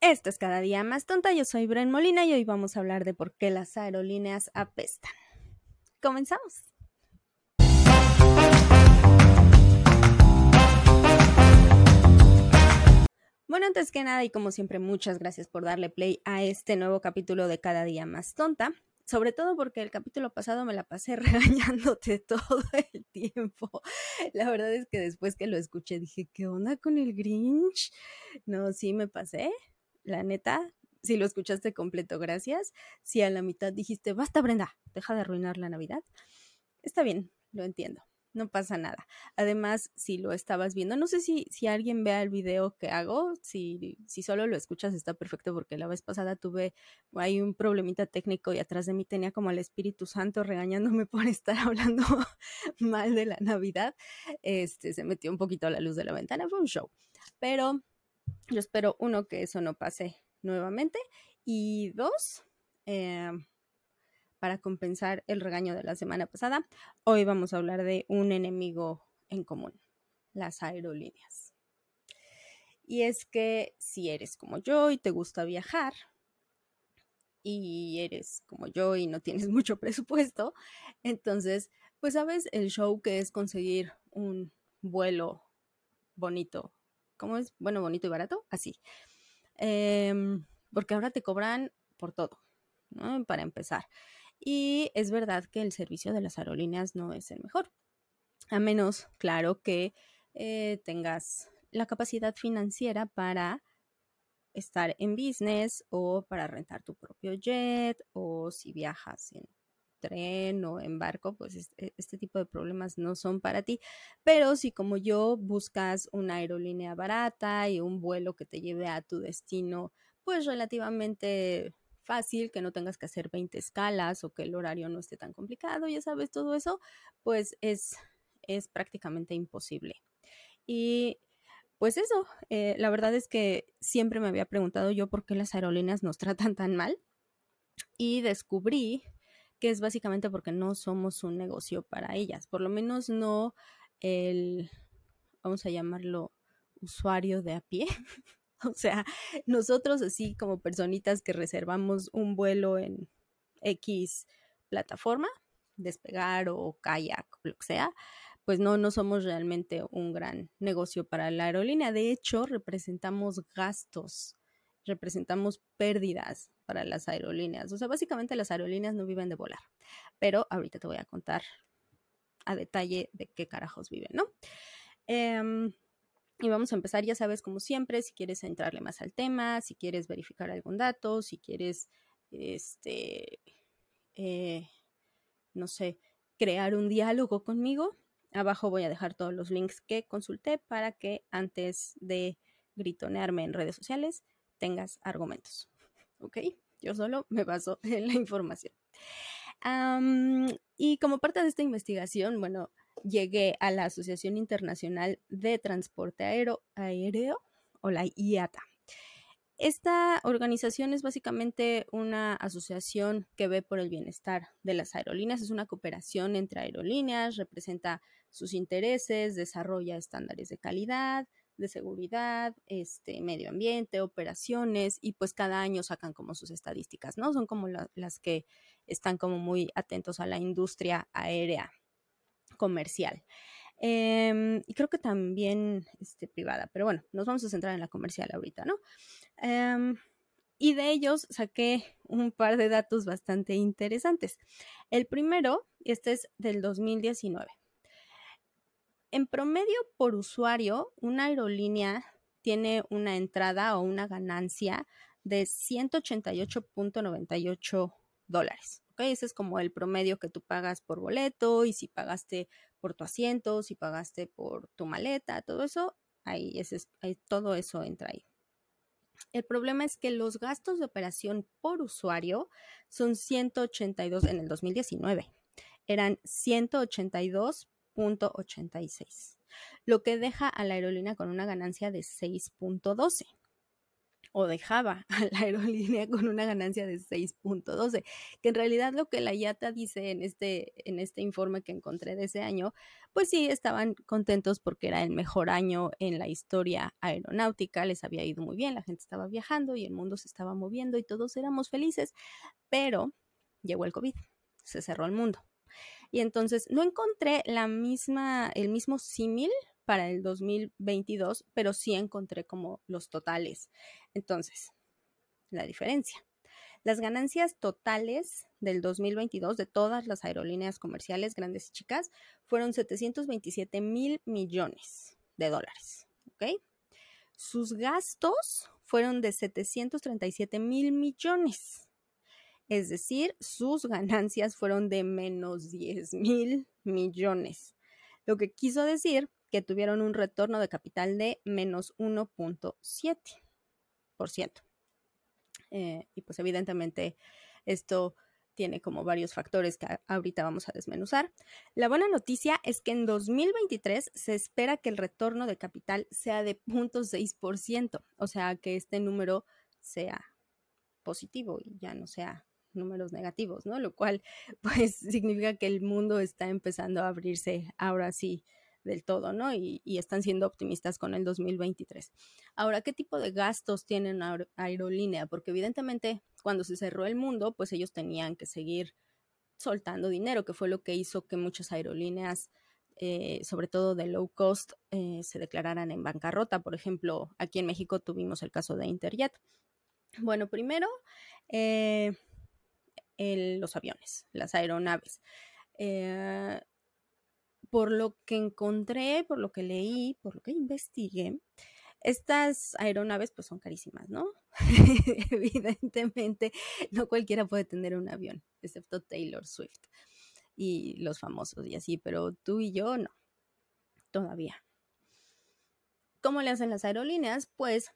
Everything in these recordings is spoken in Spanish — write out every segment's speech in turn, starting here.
Esto es cada día más tonta. Yo soy Bren Molina y hoy vamos a hablar de por qué las aerolíneas apestan. Comenzamos. Bueno, antes que nada y como siempre, muchas gracias por darle play a este nuevo capítulo de Cada día más tonta. Sobre todo porque el capítulo pasado me la pasé regañándote todo el tiempo. La verdad es que después que lo escuché dije, ¿qué onda con el Grinch? No, sí me pasé, la neta, si lo escuchaste completo, gracias. Si a la mitad dijiste, basta Brenda, deja de arruinar la Navidad, está bien, lo entiendo, no pasa nada. Además, si lo estabas viendo, no sé si, si alguien vea el video que hago, si, si solo lo escuchas está perfecto porque la vez pasada tuve ahí un problemita técnico y atrás de mí tenía como el Espíritu Santo regañándome por estar hablando mal de la Navidad. Este, se metió un poquito a la luz de la ventana, fue un show. Pero yo espero, uno, que eso no pase nuevamente y dos, eh, para compensar el regaño de la semana pasada, hoy vamos a hablar de un enemigo en común, las aerolíneas. Y es que si eres como yo y te gusta viajar, y eres como yo y no tienes mucho presupuesto, entonces, pues sabes el show que es conseguir un vuelo bonito ¿cómo es? Bueno, bonito y barato, así. Em, porque ahora te cobran por todo, ¿no? Para empezar. Y es verdad que el servicio de las aerolíneas no es el mejor. A menos, claro, que eh, tengas la capacidad financiera para estar en business o para rentar tu propio jet o si viajas en tren o en barco, pues e, este, tipo de problemas no son para ti. Pero si como yo buscas una aerolínea barata y un vuelo que te lleve a tu destino, pues relativamente fácil, que no tengas que hacer 20 escalas o que el horario no esté tan complicado, ya sabes, todo eso, pues es, es prácticamente imposible. Y pues eso, eh, la verdad es que siempre me había preguntado yo por qué las aerolíneas nos tratan tan mal y descubrí que es básicamente porque no somos un negocio para ellas, por lo menos no el, vamos a llamarlo, usuario de a pie. o sea, nosotros así como personitas que reservamos un vuelo en X plataforma, despegar o kayak, lo que sea, pues no, no somos realmente un gran negocio para la aerolínea. De hecho, representamos gastos, representamos pérdidas para las aerolíneas. O sea, básicamente las aerolíneas no viven de volar, pero ahorita te voy a contar a detalle de qué carajos viven, ¿no? Em, y vamos a empezar, ya sabes, como siempre, si quieres entrarle más al tema, si quieres verificar algún dato, si quieres, este, eh, no sé, crear un diálogo conmigo, abajo voy a dejar todos los links que consulté para que antes de gritonearme en redes sociales tengas argumentos. ¿ok? Yo solo me baso en la información. y como parte de esta investigación, bueno, llegué a la Asociación Internacional de Transporte Aéreo, o la IATA. Esta organización es básicamente una asociación que ve por el bienestar de las aerolíneas, es una cooperación entre aerolíneas, representa sus intereses, desarrolla estándares de calidad, de seguridad, este, medio ambiente, operaciones, y pues cada año sacan como sus estadísticas, ¿no? Son como las que están como muy atentos a la industria aérea comercial. Em, y creo que también este, privada, pero bueno, nos vamos a centrar en la comercial ahorita, ¿no? Em, y de ellos saqué un par de datos bastante interesantes. El primero, este es del 2019. En promedio por usuario, una aerolínea tiene una entrada o una ganancia de 188.98 dólares. Ese es como el promedio que tú pagas por boleto y si pagaste por tu asiento, si pagaste por tu maleta, todo eso, ahí, todo eso entra ahí. El problema es que los gastos de operación por usuario son 182 en el 2019. Eran 182 lo que deja a la aerolínea con una ganancia de 6.12. o dejaba a la aerolínea con una ganancia de 6.12, que en realidad lo que la IATA dice en este, en este informe que encontré de ese año, pues sí, estaban contentos porque era el mejor año en la historia aeronáutica, les había ido muy bien, la gente estaba viajando y el mundo se estaba moviendo y todos éramos felices, pero llegó el COVID, se cerró el mundo. Y entonces no encontré la misma, el mismo símil para el 2022, pero sí encontré como los totales. Entonces, la diferencia. Las ganancias totales del 2022 de todas las aerolíneas comerciales grandes y chicas fueron 727 mil millones de dólares. Sus gastos fueron de 737 mil millones. Es decir, sus ganancias fueron de menos 10 mil millones. Lo que quiso decir que tuvieron un retorno de capital de menos 1.7%. Eh, y pues evidentemente esto tiene como varios factores que ahorita vamos a desmenuzar. La buena noticia es que en 2023 se espera que el retorno de capital sea de 0.6%, o sea que este número sea positivo y ya no sea números negativos, ¿no? Lo cual pues significa que el mundo está empezando a abrirse ahora sí del todo, ¿no? Y, están siendo optimistas con el 2023. Ahora, ¿qué tipo de gastos tiene una aerolínea? Porque evidentemente cuando se cerró el mundo, pues ellos tenían que seguir soltando dinero, que fue lo que hizo que muchas aerolíneas, eh, sobre todo de low cost, eh, se declararan en bancarrota. Por ejemplo, aquí en México tuvimos el caso de Interjet. Bueno, primero, eh, los aviones, las aeronaves por lo que encontré, por lo que leí, por lo que investigué, estas aeronaves pues son carísimas, ¿no? Evidentemente, no cualquiera puede tener un avión, excepto Taylor Swift y los famosos y así, pero tú y yo no, todavía. ¿Cómo le hacen las aerolíneas? Pues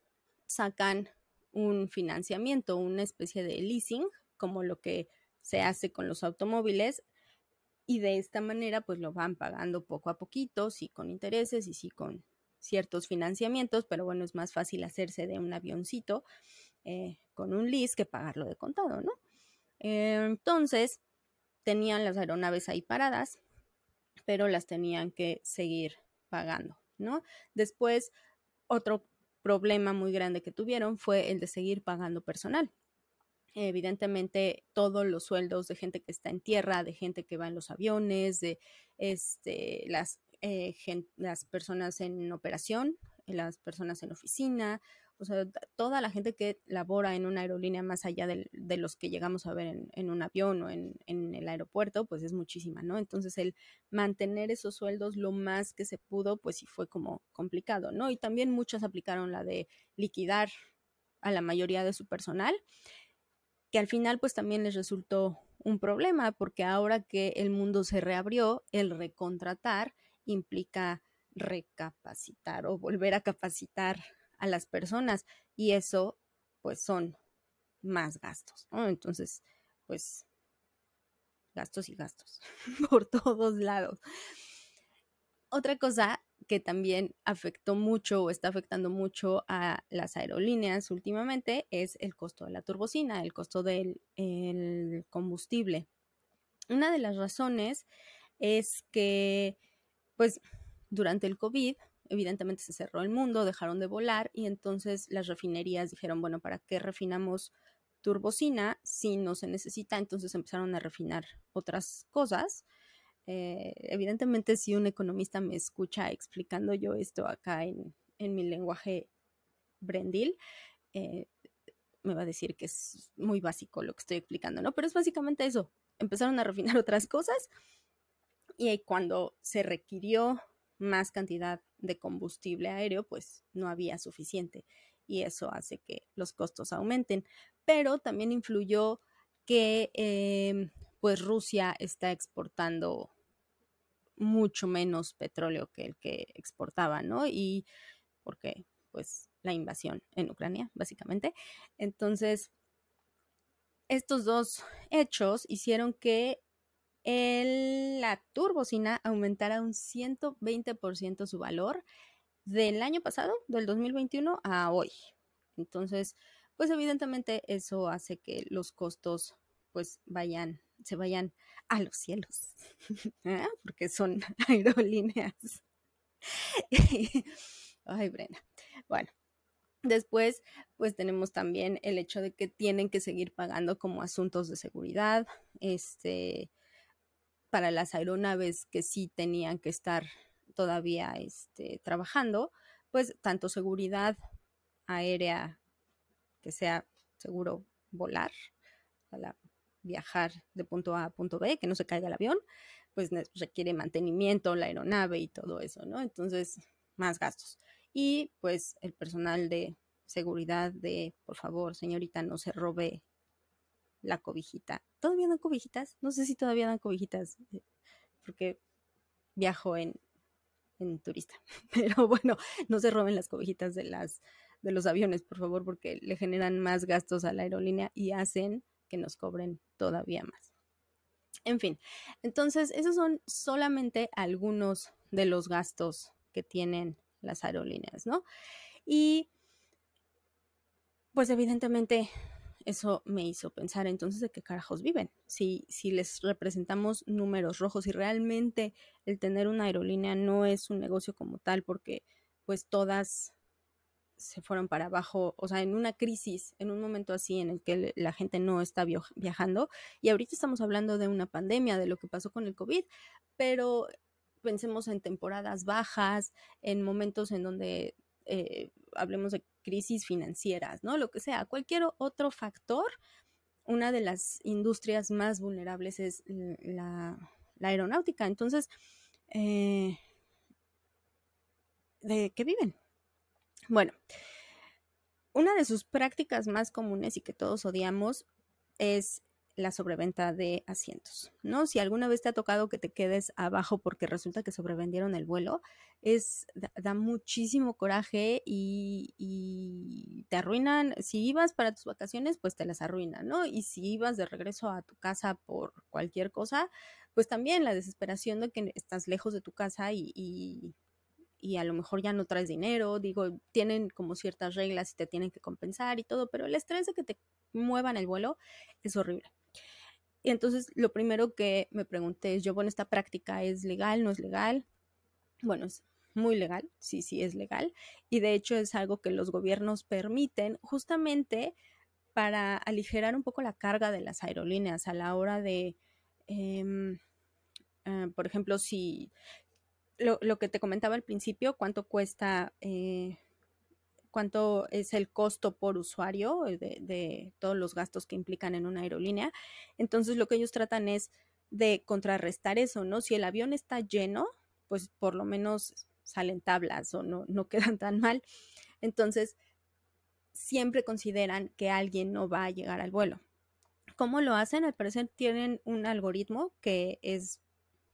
sacan un financiamiento, una especie de leasing, como lo que se hace con los automóviles, y de esta manera pues lo van pagando poco a poquito, sí con intereses y sí con ciertos financiamientos, pero bueno, es más fácil hacerse de un avioncito eh, con un lease que pagarlo de contado, ¿no? entonces, tenían las aeronaves ahí paradas, pero las tenían que seguir pagando, ¿no? Después, otro problema muy grande que tuvieron fue el de seguir pagando personal evidentemente todos los sueldos de gente que está en tierra, de gente que va en los aviones, de este, las, eh, las personas en operación, las personas en oficina, o sea, toda la gente que labora en una aerolínea más allá de, los que llegamos a ver en, un avión o en, en, el aeropuerto, pues es muchísima, ¿no? Entonces el mantener esos sueldos lo más que se pudo, pues sí fue como complicado, ¿no? Y también muchas aplicaron la de liquidar a la mayoría de su personal que al final pues también les resultó un problema porque ahora que el mundo se reabrió, el recontratar implica recapacitar o volver a capacitar a las personas y eso pues son más gastos. Entonces, pues gastos y gastos por todos lados. Otra cosa que también afectó mucho o está afectando mucho a las aerolíneas últimamente es el costo de la turbocina, el costo del combustible. Una de las razones es que, pues, durante el COVID, evidentemente se cerró el mundo, dejaron de volar y entonces las refinerías dijeron, bueno, ¿para qué refinamos turbocina si no se necesita? Entonces empezaron a refinar otras cosas eh, evidentemente, si un economista me escucha explicando yo esto acá en, mi lenguaje brendil, eh, me va a decir que es muy básico lo que estoy explicando, ¿no? Pero es básicamente eso. Empezaron a refinar otras cosas y cuando se requirió más cantidad de combustible aéreo, pues no había suficiente y eso hace que los costos aumenten. Pero también influyó que em, pues Rusia está exportando mucho menos petróleo que el que exportaba, ¿no? Y porque, pues, la invasión en Ucrania, básicamente. Entonces, estos dos hechos hicieron que la turbocina aumentara un 120% su valor del año pasado, del 2021, a hoy. Entonces, pues evidentemente eso hace que los costos pues vayan, se vayan a los cielos, ¿eh? porque son aerolíneas. Ay, Brenda. Bueno, después pues tenemos también el hecho de que tienen que seguir pagando como asuntos de seguridad, este, para las aeronaves que sí tenían que estar todavía este, trabajando, pues tanto seguridad aérea que sea seguro volar, para viajar de punto A a punto B, que no se caiga el avión, pues requiere mantenimiento, la aeronave y todo eso, ¿no? Entonces, más gastos. Y pues el personal de seguridad de, por favor, señorita, no se robe la cobijita. ¿Todavía dan cobijitas? No sé si todavía dan cobijitas, eh, porque viajo en, en turista. Pero bueno, no se roben las cobijitas de las de los aviones, por favor, porque le generan más gastos a la aerolínea y hacen que nos cobren todavía más. En fin, entonces esos son solamente algunos de los gastos que tienen las aerolíneas, ¿no? Y pues evidentemente eso me hizo pensar entonces de qué carajos viven. Si, si les representamos números rojos y realmente el tener una aerolínea no es un negocio como tal porque pues todas se fueron para abajo, o sea, en una crisis, en un momento así en el que la gente no está viajando. Y ahorita estamos hablando de una pandemia, de lo que pasó con el COVID, pero pensemos en temporadas bajas, en momentos en donde eh, hablemos de crisis financieras, ¿no? Lo que sea, cualquier otro factor, una de las industrias más vulnerables es la, aeronáutica. Entonces, eh, ¿de qué viven? Bueno, una de sus prácticas más comunes y que todos odiamos es la sobreventa de asientos, ¿no? Si alguna vez te ha tocado que te quedes abajo porque resulta que sobrevendieron el vuelo, es da, muchísimo coraje y, te arruinan. Si ibas para tus vacaciones, pues te las arruinan, ¿no? Y si ibas de regreso a tu casa por cualquier cosa, pues también la desesperación de que estás lejos de tu casa y a lo mejor ya no traes dinero, digo, tienen como ciertas reglas y te tienen que compensar y todo, pero el estrés de que te muevan el vuelo es horrible. Y entonces lo primero que me pregunté es, yo, bueno, esta práctica es legal, no es legal. Bueno, es muy legal, sí, sí es legal. Y de hecho es algo que los gobiernos permiten justamente para aligerar un poco la carga de las aerolíneas a la hora de, em, ah, por ejemplo, si lo, que te comentaba al principio, cuánto cuesta, eh, cuánto es el costo por usuario de, todos los gastos que implican en una aerolínea. Entonces, lo que ellos tratan es de contrarrestar eso, ¿no? Si el avión está lleno, pues por lo menos salen tablas o no, no quedan tan mal. Entonces, siempre consideran que alguien no va a llegar al vuelo. ¿Cómo lo hacen? Al parecer tienen un algoritmo que es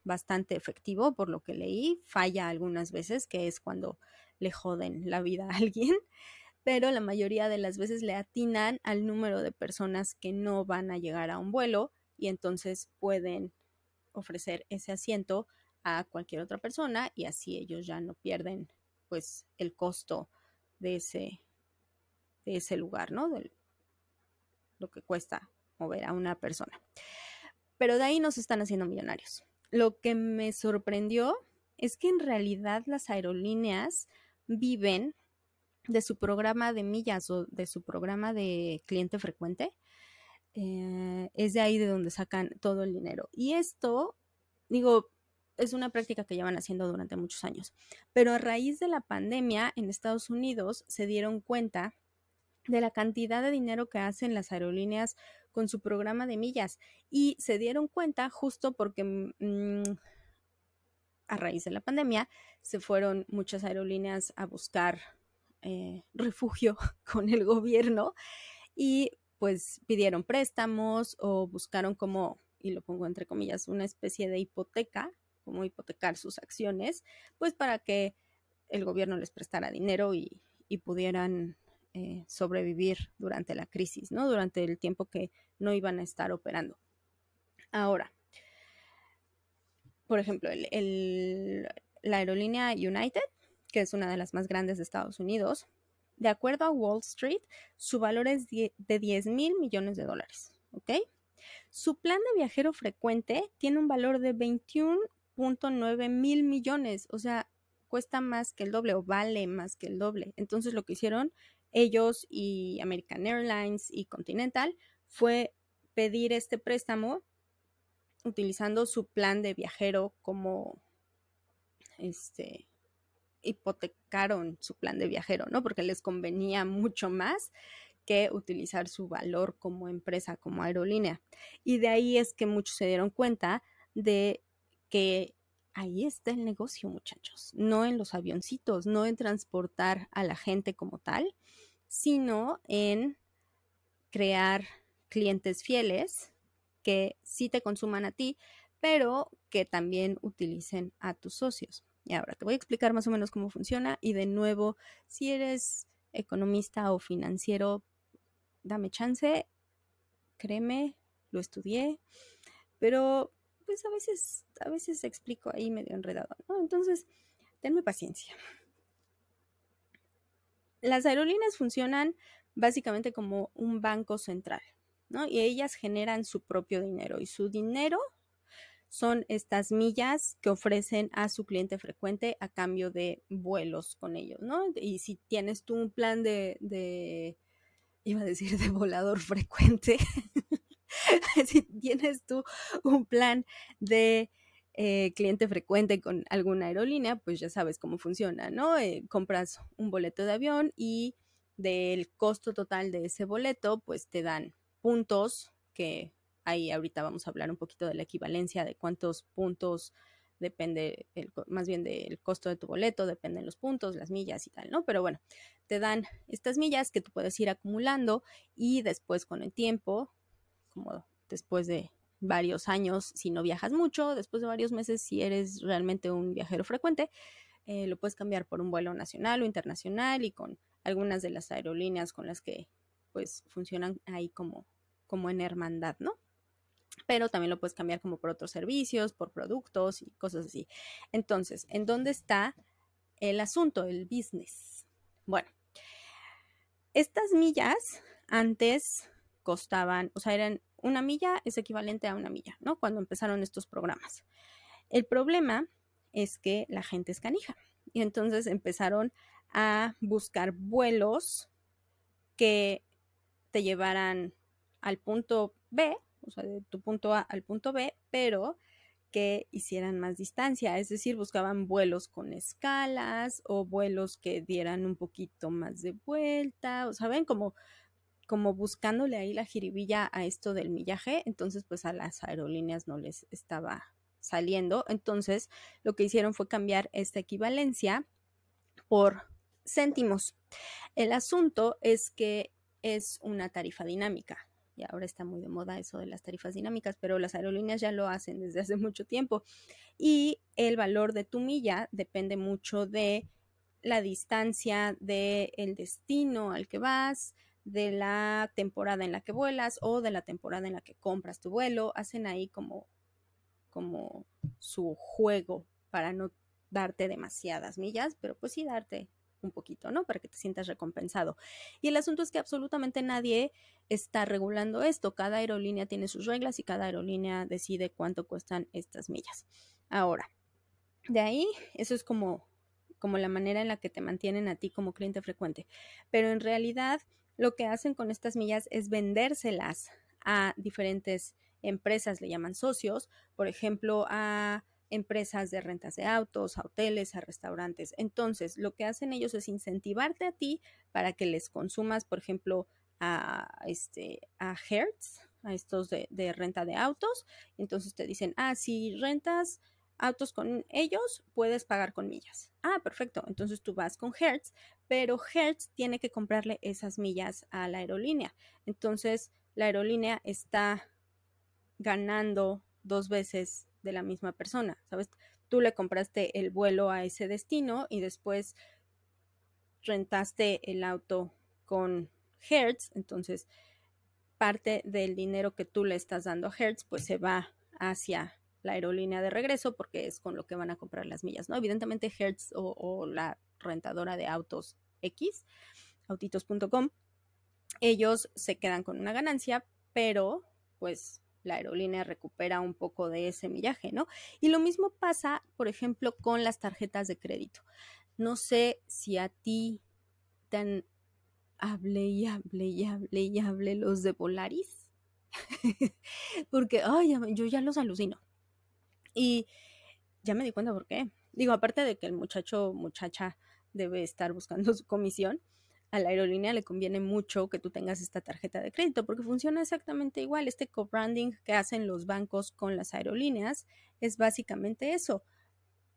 bastante efectivo, por lo que leí. Falla algunas veces, que es cuando le joden la vida a alguien, pero la mayoría de las veces le atinan al número de personas que no van a llegar a un vuelo y entonces pueden ofrecer ese asiento a cualquier otra persona y así ellos ya no pierden pues el costo de ese de ese lugar, ¿no? De lo que cuesta mover a una persona. Pero de ahí nos están haciendo millonarios lo que me sorprendió es que en realidad las aerolíneas viven de su programa de millas o de su programa de cliente frecuente. Eh, es de ahí de donde sacan todo el dinero. Y esto, digo, es una práctica que llevan haciendo durante muchos años. Pero a raíz de la pandemia en Estados Unidos se dieron cuenta de la cantidad de dinero que hacen las aerolíneas con su programa de millas y se dieron cuenta justo porque mm, a raíz de la pandemia se fueron muchas aerolíneas a buscar eh, refugio con el gobierno y pues pidieron préstamos o buscaron como, y lo pongo entre comillas, una especie de hipoteca, como hipotecar sus acciones, pues para que el gobierno les prestara dinero y, y pudieran eh, sobrevivir durante la crisis, ¿no? Durante el tiempo que no iban a estar operando. Ahora, por ejemplo, la aerolínea United, que es una de las más grandes de Estados Unidos, de acuerdo a Wall Street, su valor es de 10 mil millones de dólares, ¿ok? Su plan de viajero frecuente tiene un valor de 21.9 mil millones, o sea, cuesta más que el doble o vale más que el doble. Entonces lo que hicieron ellos y American Airlines y Continental fue pedir este préstamo utilizando su plan de viajero como este hipotecaron su plan de viajero, ¿no? Porque les convenía mucho más que utilizar su valor como empresa, como aerolínea. Y de ahí es que muchos se dieron cuenta de que ahí está el negocio, muchachos, no en los avioncitos, no en transportar a la gente como tal, sino en crear clientes fieles que sí te consuman a ti, pero que también utilicen a tus socios. Y ahora te voy a explicar más o menos cómo funciona y de nuevo, si eres economista o financiero, dame chance, créeme, lo estudié, pero pues a veces, a veces explico ahí medio enredado, ¿no? Entonces, tenme paciencia. Las aerolíneas funcionan básicamente como un banco central, ¿no? Y ellas generan su propio dinero y su dinero son estas millas que ofrecen a su cliente frecuente a cambio de vuelos con ellos, ¿no? Y si tienes tú un plan de, de iba a decir de volador frecuente, si tienes tú un plan de eh, cliente frecuente con alguna aerolínea, pues ya sabes cómo funciona, ¿no? Eh, compras un boleto de avión y del costo total de ese boleto, pues te dan puntos que ahí ahorita vamos a hablar un poquito de la equivalencia de cuántos puntos depende, más bien del costo de tu boleto, dependen los puntos, las millas y tal, ¿no? Pero bueno, te dan estas millas que tú puedes ir acumulando y después con el tiempo después de varios años, si no viajas mucho, después de varios meses, si eres realmente un viajero frecuente, eh, lo puedes cambiar por un vuelo nacional o internacional y con algunas de las aerolíneas con las que pues funcionan ahí como, como en hermandad, ¿no? Pero también lo puedes cambiar como por otros servicios, por productos y cosas así. Entonces, ¿en dónde está el asunto, el business? Bueno, estas millas antes costaban, o sea, eran una milla es equivalente a una milla, ¿no? Cuando empezaron estos programas. El problema es que la gente es canija y entonces empezaron a buscar vuelos que te llevaran al punto B, o sea, de tu punto A al punto B, pero que hicieran más distancia, es decir, buscaban vuelos con escalas o vuelos que dieran un poquito más de vuelta, o saben, como como buscándole ahí la jiribilla a esto del millaje, entonces pues a las aerolíneas no les estaba saliendo, entonces lo que hicieron fue cambiar esta equivalencia por céntimos. El asunto es que es una tarifa dinámica. Y ahora está muy de moda eso de las tarifas dinámicas, pero las aerolíneas ya lo hacen desde hace mucho tiempo. Y el valor de tu milla depende mucho de la distancia del destino al que vas, de la temporada en la que vuelas o de la temporada en la que compras tu vuelo. Hacen ahí como, como su juego para no darte demasiadas millas, pero pues sí darte un poquito, ¿no? Para que te sientas recompensado. Y el asunto es que absolutamente nadie está regulando esto. Cada aerolínea tiene sus reglas y cada aerolínea decide cuánto cuestan estas millas. Ahora, de ahí, eso es como, como la manera en la que te mantienen a ti como cliente frecuente. Pero en realidad, lo que hacen con estas millas es vendérselas a diferentes empresas, le llaman socios, por ejemplo, a empresas de rentas de autos, a hoteles, a restaurantes. Entonces, lo que hacen ellos es incentivarte a ti para que les consumas, por ejemplo, a, este, a Hertz, a estos de, de renta de autos. Entonces te dicen, ah, si rentas autos con ellos, puedes pagar con millas. Ah, perfecto. Entonces tú vas con Hertz, pero Hertz tiene que comprarle esas millas a la aerolínea. Entonces la aerolínea está ganando dos veces de la misma persona, ¿sabes? Tú le compraste el vuelo a ese destino y después rentaste el auto con Hertz, entonces parte del dinero que tú le estás dando a Hertz pues se va hacia la aerolínea de regreso porque es con lo que van a comprar las millas, ¿no? Evidentemente Hertz o, la rentadora de autos X autitos.com, ellos se quedan con una ganancia, pero pues la aerolínea recupera un poco de ese millaje, ¿no? Y lo mismo pasa, por ejemplo, con las tarjetas de crédito. No sé si a ti te han hable y hable y hable y hable los de Polaris. Porque, ay, yo ya los alucino. Y ya me di cuenta por qué. Digo, aparte de que el muchacho, muchacha, debe estar buscando su comisión, a la aerolínea le conviene mucho que tú tengas esta tarjeta de crédito porque funciona exactamente igual. Este co-branding que hacen los bancos con las aerolíneas es básicamente eso.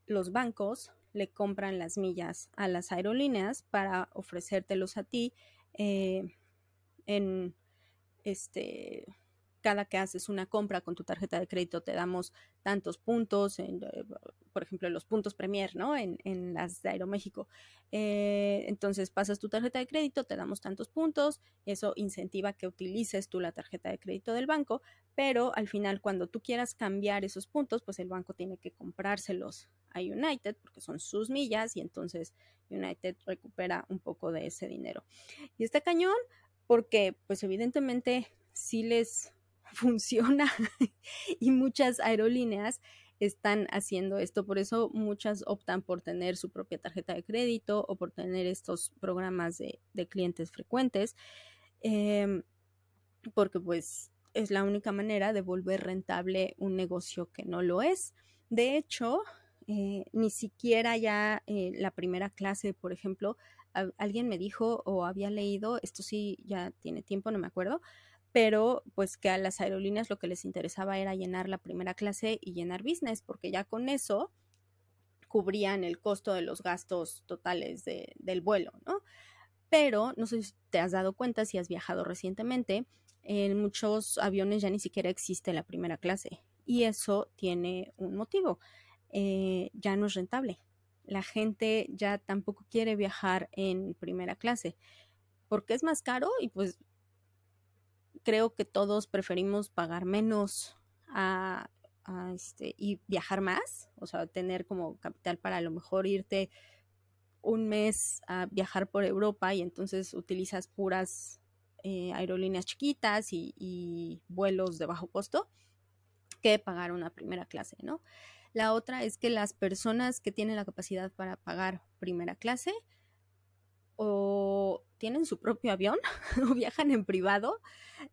Los bancos le compran las millas a las aerolíneas para ofrecértelos a ti eh, en este cada que haces una compra con tu tarjeta de crédito te damos tantos puntos, en, eh, por ejemplo, los puntos Premier, ¿no? En, las de Aeroméxico. Eh, entonces pasas tu tarjeta de crédito, te damos tantos puntos, eso incentiva que utilices tú la tarjeta de crédito del banco, pero al final cuando tú quieras cambiar esos puntos, pues el banco tiene que comprárselos a United porque son sus millas y entonces United recupera un poco de ese dinero. Y está cañón porque pues evidentemente sí les funciona y muchas aerolíneas están haciendo esto. Por eso muchas optan por tener su propia tarjeta de crédito o por tener estos programas de, clientes frecuentes. Em, porque pues es la única manera de volver rentable un negocio que no lo es. De hecho, eh, ni siquiera ya eh, la primera clase, por ejemplo, alguien me dijo o había leído, esto sí ya tiene tiempo, no me acuerdo, pero pues que a las aerolíneas lo que les interesaba era llenar la primera clase y llenar business, porque ya con eso cubrían el costo de los gastos totales del vuelo, ¿no? Pero no sé si te has dado cuenta, si has viajado recientemente, en muchos aviones ya ni siquiera existe la primera clase y eso tiene un motivo, eh, ya no es rentable. La gente ya tampoco quiere viajar en primera clase porque es más caro y pues creo que todos preferimos pagar menos a, este, y viajar más, o sea, tener como capital para a lo mejor irte un mes a viajar por Europa y entonces utilizas puras eh, aerolíneas chiquitas y, vuelos de bajo costo que pagar una primera clase, ¿no? La otra es que las personas que tienen la capacidad para pagar primera clase o tienen su propio avión o viajan en privado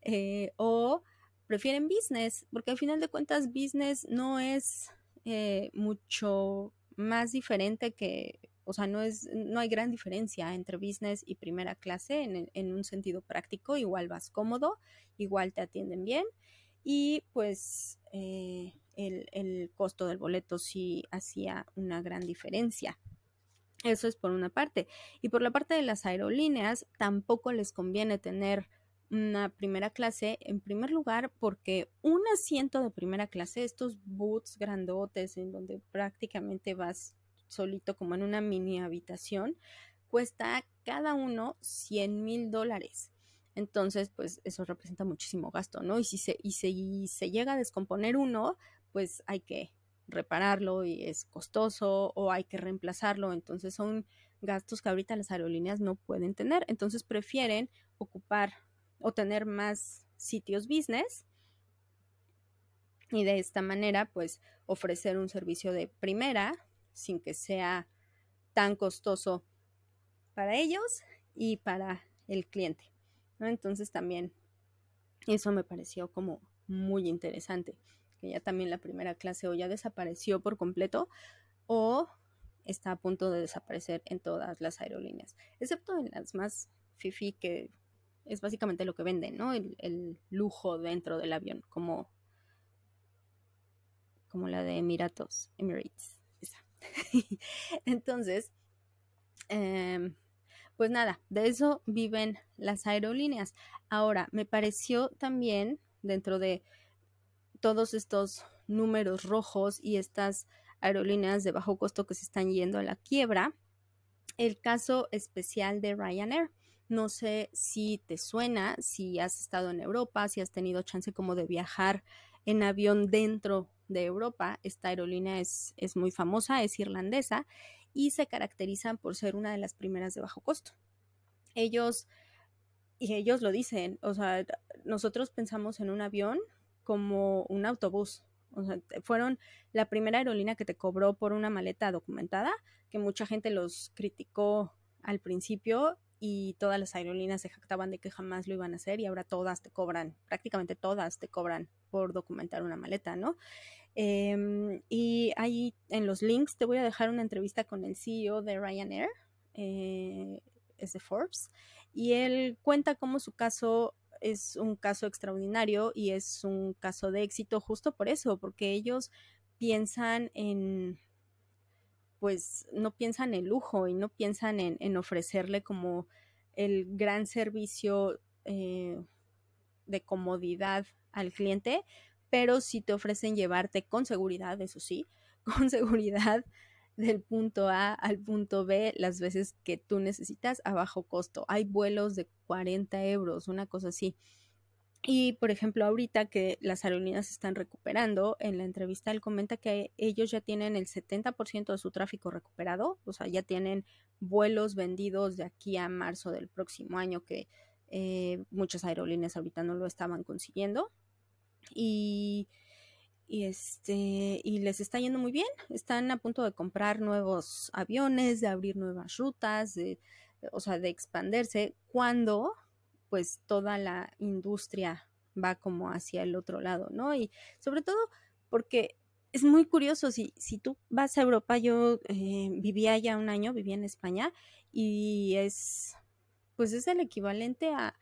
eh, o prefieren business, porque al final de cuentas business no es eh, mucho más diferente que, o sea, no es, no hay gran diferencia entre business y primera clase en, un sentido práctico, igual vas cómodo, igual te atienden bien y pues eh, el, el costo del boleto sí hacía una gran diferencia. Eso es por una parte. Y por la parte de las aerolíneas, tampoco les conviene tener una primera clase, en primer lugar, porque un asiento de primera clase, estos boots grandotes en donde prácticamente vas solito como en una mini habitación, cuesta cada uno 100 mil dólares. Entonces, pues eso representa muchísimo gasto, ¿no? Y si se, y se llega a descomponer uno, pues hay que repararlo y es costoso o hay que reemplazarlo. Entonces son gastos que ahorita las aerolíneas no pueden tener. Entonces prefieren ocupar o tener más sitios business y de esta manera pues ofrecer un servicio de primera sin que sea tan costoso para ellos y para el cliente. Entonces también eso me pareció como muy interesante que ya también la primera clase o ya desapareció por completo o está a punto de desaparecer en todas las aerolíneas, excepto en las más fifi que es básicamente lo que venden, ¿no? El, lujo dentro del avión, como, como la de Emiratos, Emirates. Entonces, em, pues nada, de eso viven las aerolíneas. Ahora, me pareció también dentro de todos estos números rojos y estas aerolíneas de bajo costo que se están yendo a la quiebra. El caso especial de Ryanair. No sé si te suena, si has estado en Europa, si has tenido chance como de viajar en avión dentro de Europa. Esta aerolínea es, es muy famosa, es irlandesa y se caracteriza por ser una de las primeras de bajo costo. ellos, y ellos lo dicen, o sea, nosotros pensamos en un avión como un autobús. O sea, fueron la primera aerolínea que te cobró por una maleta documentada, que mucha gente los criticó al principio y todas las aerolíneas se jactaban de que jamás lo iban a hacer y ahora todas te cobran, prácticamente todas te cobran por documentar una maleta, ¿no? Em, y ahí en los links te voy a dejar una entrevista con el CEO de Ryanair, eh, es de Forbes, y él cuenta cómo su caso es un caso extraordinario y es un caso de éxito justo por eso, porque ellos piensan en pues no piensan en lujo y no piensan en, ofrecerle como el gran servicio eh, de comodidad al cliente, pero sí te ofrecen llevarte con seguridad, eso sí, con seguridad del punto A al punto B las veces que tú necesitas a bajo costo. Hay vuelos de 40 euros, una cosa así. Y, por ejemplo, ahorita que las aerolíneas están recuperando, en la entrevista él comenta que ellos ya tienen el 70% de su tráfico recuperado, o sea, ya tienen vuelos vendidos de aquí a marzo del próximo año, que eh, muchas aerolíneas ahorita no lo estaban consiguiendo. Y, y, este, y les está yendo muy bien, están a punto de comprar nuevos aviones, de abrir nuevas rutas, de, o sea, de expandirse, cuando pues toda la industria va como hacia el otro lado, ¿no? Y sobre todo porque es muy curioso, si, si tú vas a Europa, yo eh, vivía ya un año, vivía en España y es, pues es el equivalente a,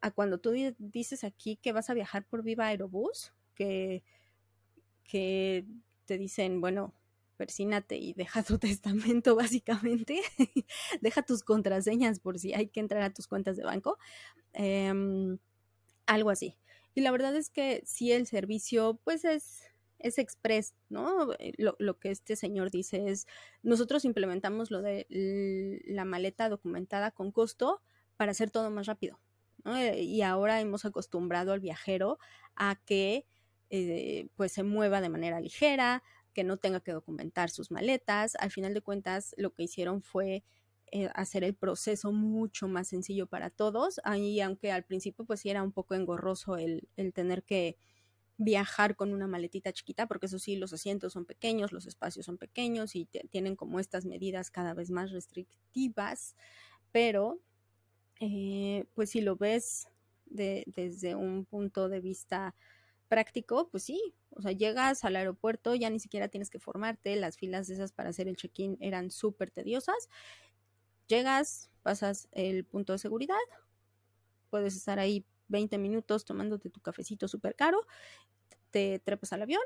a cuando tú dices aquí que vas a viajar por Viva Aerobús, que, que te dicen, bueno, persínate y deja tu testamento básicamente, deja tus contraseñas por si hay que entrar a tus cuentas de banco, em, algo así. Y la verdad es que si el servicio pues es, es express, ¿no? Eh, lo, lo, que este señor dice es, nosotros implementamos lo de la maleta documentada con costo para hacer todo más rápido. Eh, y ahora hemos acostumbrado al viajero a que eh, pues se mueva de manera ligera, que no tenga que documentar sus maletas. Al final de cuentas, lo que hicieron fue eh, hacer el proceso mucho más sencillo para todos. Ahí, aunque al principio pues sí era un poco engorroso el, tener que viajar con una maletita chiquita, porque eso sí, los asientos son pequeños, los espacios son pequeños y tienen como estas medidas cada vez más restrictivas, pero eh, pues si lo ves desde un punto de vista práctico, pues sí, o sea, llegas al aeropuerto, ya ni siquiera tienes que formarte, las filas esas para hacer el check-in eran súper tediosas. Llegas, pasas el punto de seguridad, puedes estar ahí 20 minutos tomándote tu cafecito súper caro, te trepas al avión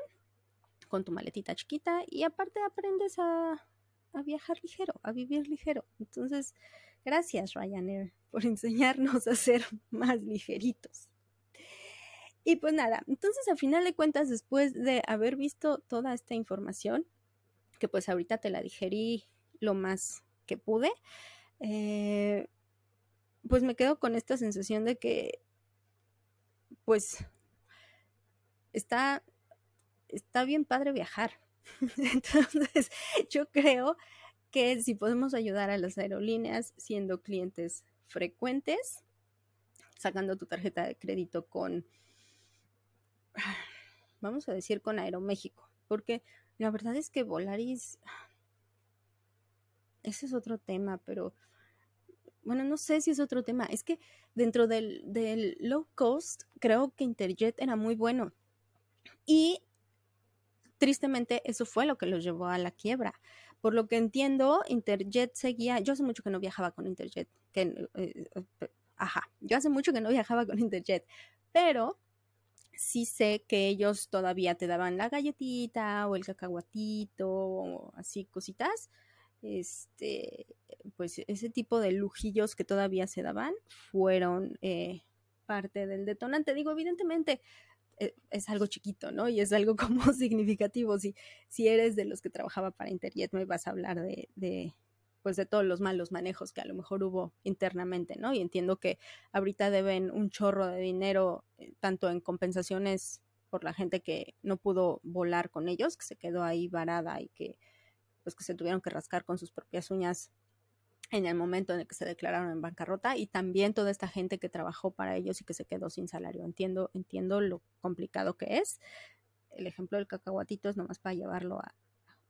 con tu maletita chiquita y aparte aprendes a, a viajar ligero, a vivir ligero. Entonces, gracias Ryanair por enseñarnos a ser más ligeritos. Y pues nada, entonces a final de cuentas, después de haber visto toda esta información, que pues ahorita te la digerí lo más que pude, eh, pues me quedo con esta sensación de que, pues, está, está bien padre viajar. Entonces, yo creo que si podemos ayudar a las aerolíneas siendo clientes frecuentes, sacando tu tarjeta de crédito con vamos a decir con Aeroméxico, porque la verdad es que Volaris, ese es otro tema, pero bueno, no sé si es otro tema, es que dentro del, del low cost creo que Interjet era muy bueno y tristemente eso fue lo que los llevó a la quiebra. Por lo que entiendo, Interjet seguía, yo hace mucho que no viajaba con Interjet, que, eh, eh, ajá, yo hace mucho que no viajaba con Interjet, pero sí sé que ellos todavía te daban la galletita o el cacahuatito o así cositas. Este, pues ese tipo de lujillos que todavía se daban fueron eh, parte del detonante. Digo, evidentemente eh, es algo chiquito, ¿no? Y es algo como significativo. Si, si eres de los que trabajaba para Interjet, me vas a hablar de, pues de todos los malos manejos que a lo mejor hubo internamente, ¿no? Y entiendo que ahorita deben un chorro de dinero, eh, tanto en compensaciones por la gente que no pudo volar con ellos, que se quedó ahí varada y que pues que se tuvieron que rascar con sus propias uñas en el momento en el que se declararon en bancarrota y también toda esta gente que trabajó para ellos y que se quedó sin salario. Entiendo, entiendo lo complicado que es. El ejemplo del cacahuatito es nomás para llevarlo a,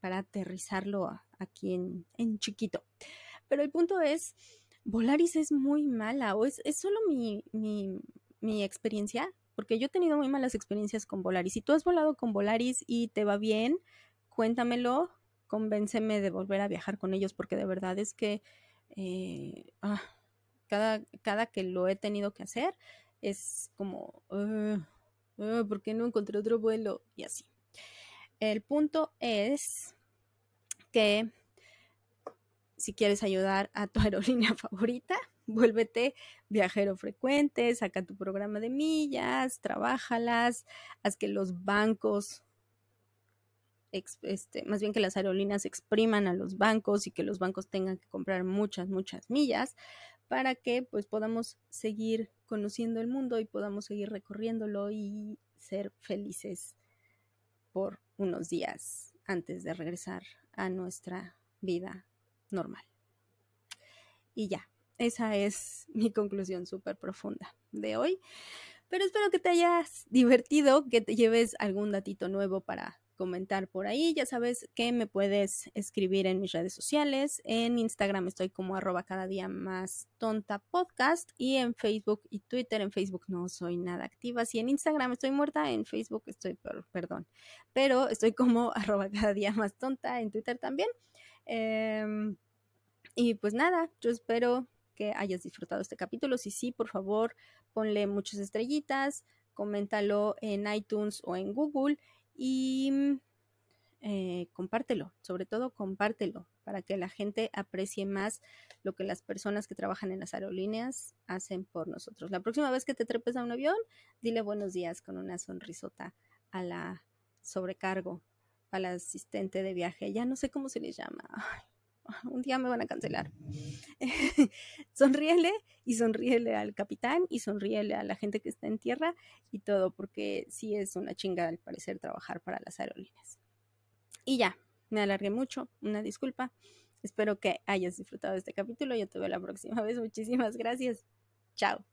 para aterrizarlo aquí en, en, chiquito. Pero el punto es, Volaris es muy mala o es, es solo mi, mi, mi experiencia, porque yo he tenido muy malas experiencias con Volaris. Si tú has volado con Volaris y te va bien, cuéntamelo, convénceme de volver a viajar con ellos, porque de verdad es que eh, ah, cada, cada que lo he tenido que hacer es como, uh, ¿por qué no encontré otro vuelo? Y así. El punto es que si quieres ayudar a tu aerolínea favorita, vuélvete viajero frecuente, saca tu programa de millas, trabájalas, haz que los bancos este, más bien que las aerolíneas expriman a los bancos y que los bancos tengan que comprar muchas, muchas millas para que pues podamos seguir conociendo el mundo y podamos seguir recorriéndolo y ser felices por unos días antes de regresar a nuestra vida normal. Y ya, esa es mi conclusión súper profunda de hoy. Pero espero que te hayas divertido, que te lleves algún datito nuevo para comentar por ahí. Ya sabes que me puedes escribir en mis redes sociales. En Instagram estoy como arroba cada día más tonta podcast y en Facebook y Twitter. En Facebook no soy nada activa. Si en Instagram estoy muerta, en Facebook estoy, perdón, pero estoy como arroba cada día más tonta en Twitter también. Em, y pues nada, yo espero que hayas disfrutado este capítulo. Si sí, por favor, ponle muchas estrellitas, coméntalo en iTunes o en Google y mm, eh, compártelo, sobre todo compártelo para que la gente aprecie más lo que las personas que trabajan en las aerolíneas hacen por nosotros. La próxima vez que te trepes a un avión, dile buenos días con una sonrisota a la sobrecargo, a la asistente de viaje, ya no sé cómo se les llama. un día me van a cancelar. sonríele y sonríele al capitán y sonríele a la gente que está en tierra y todo, porque sí es una chinga al parecer trabajar para las aerolíneas. Y ya, me alargué mucho, una disculpa. Espero que hayas disfrutado de este capítulo. Yo te veo la próxima vez. Muchísimas gracias. Chao.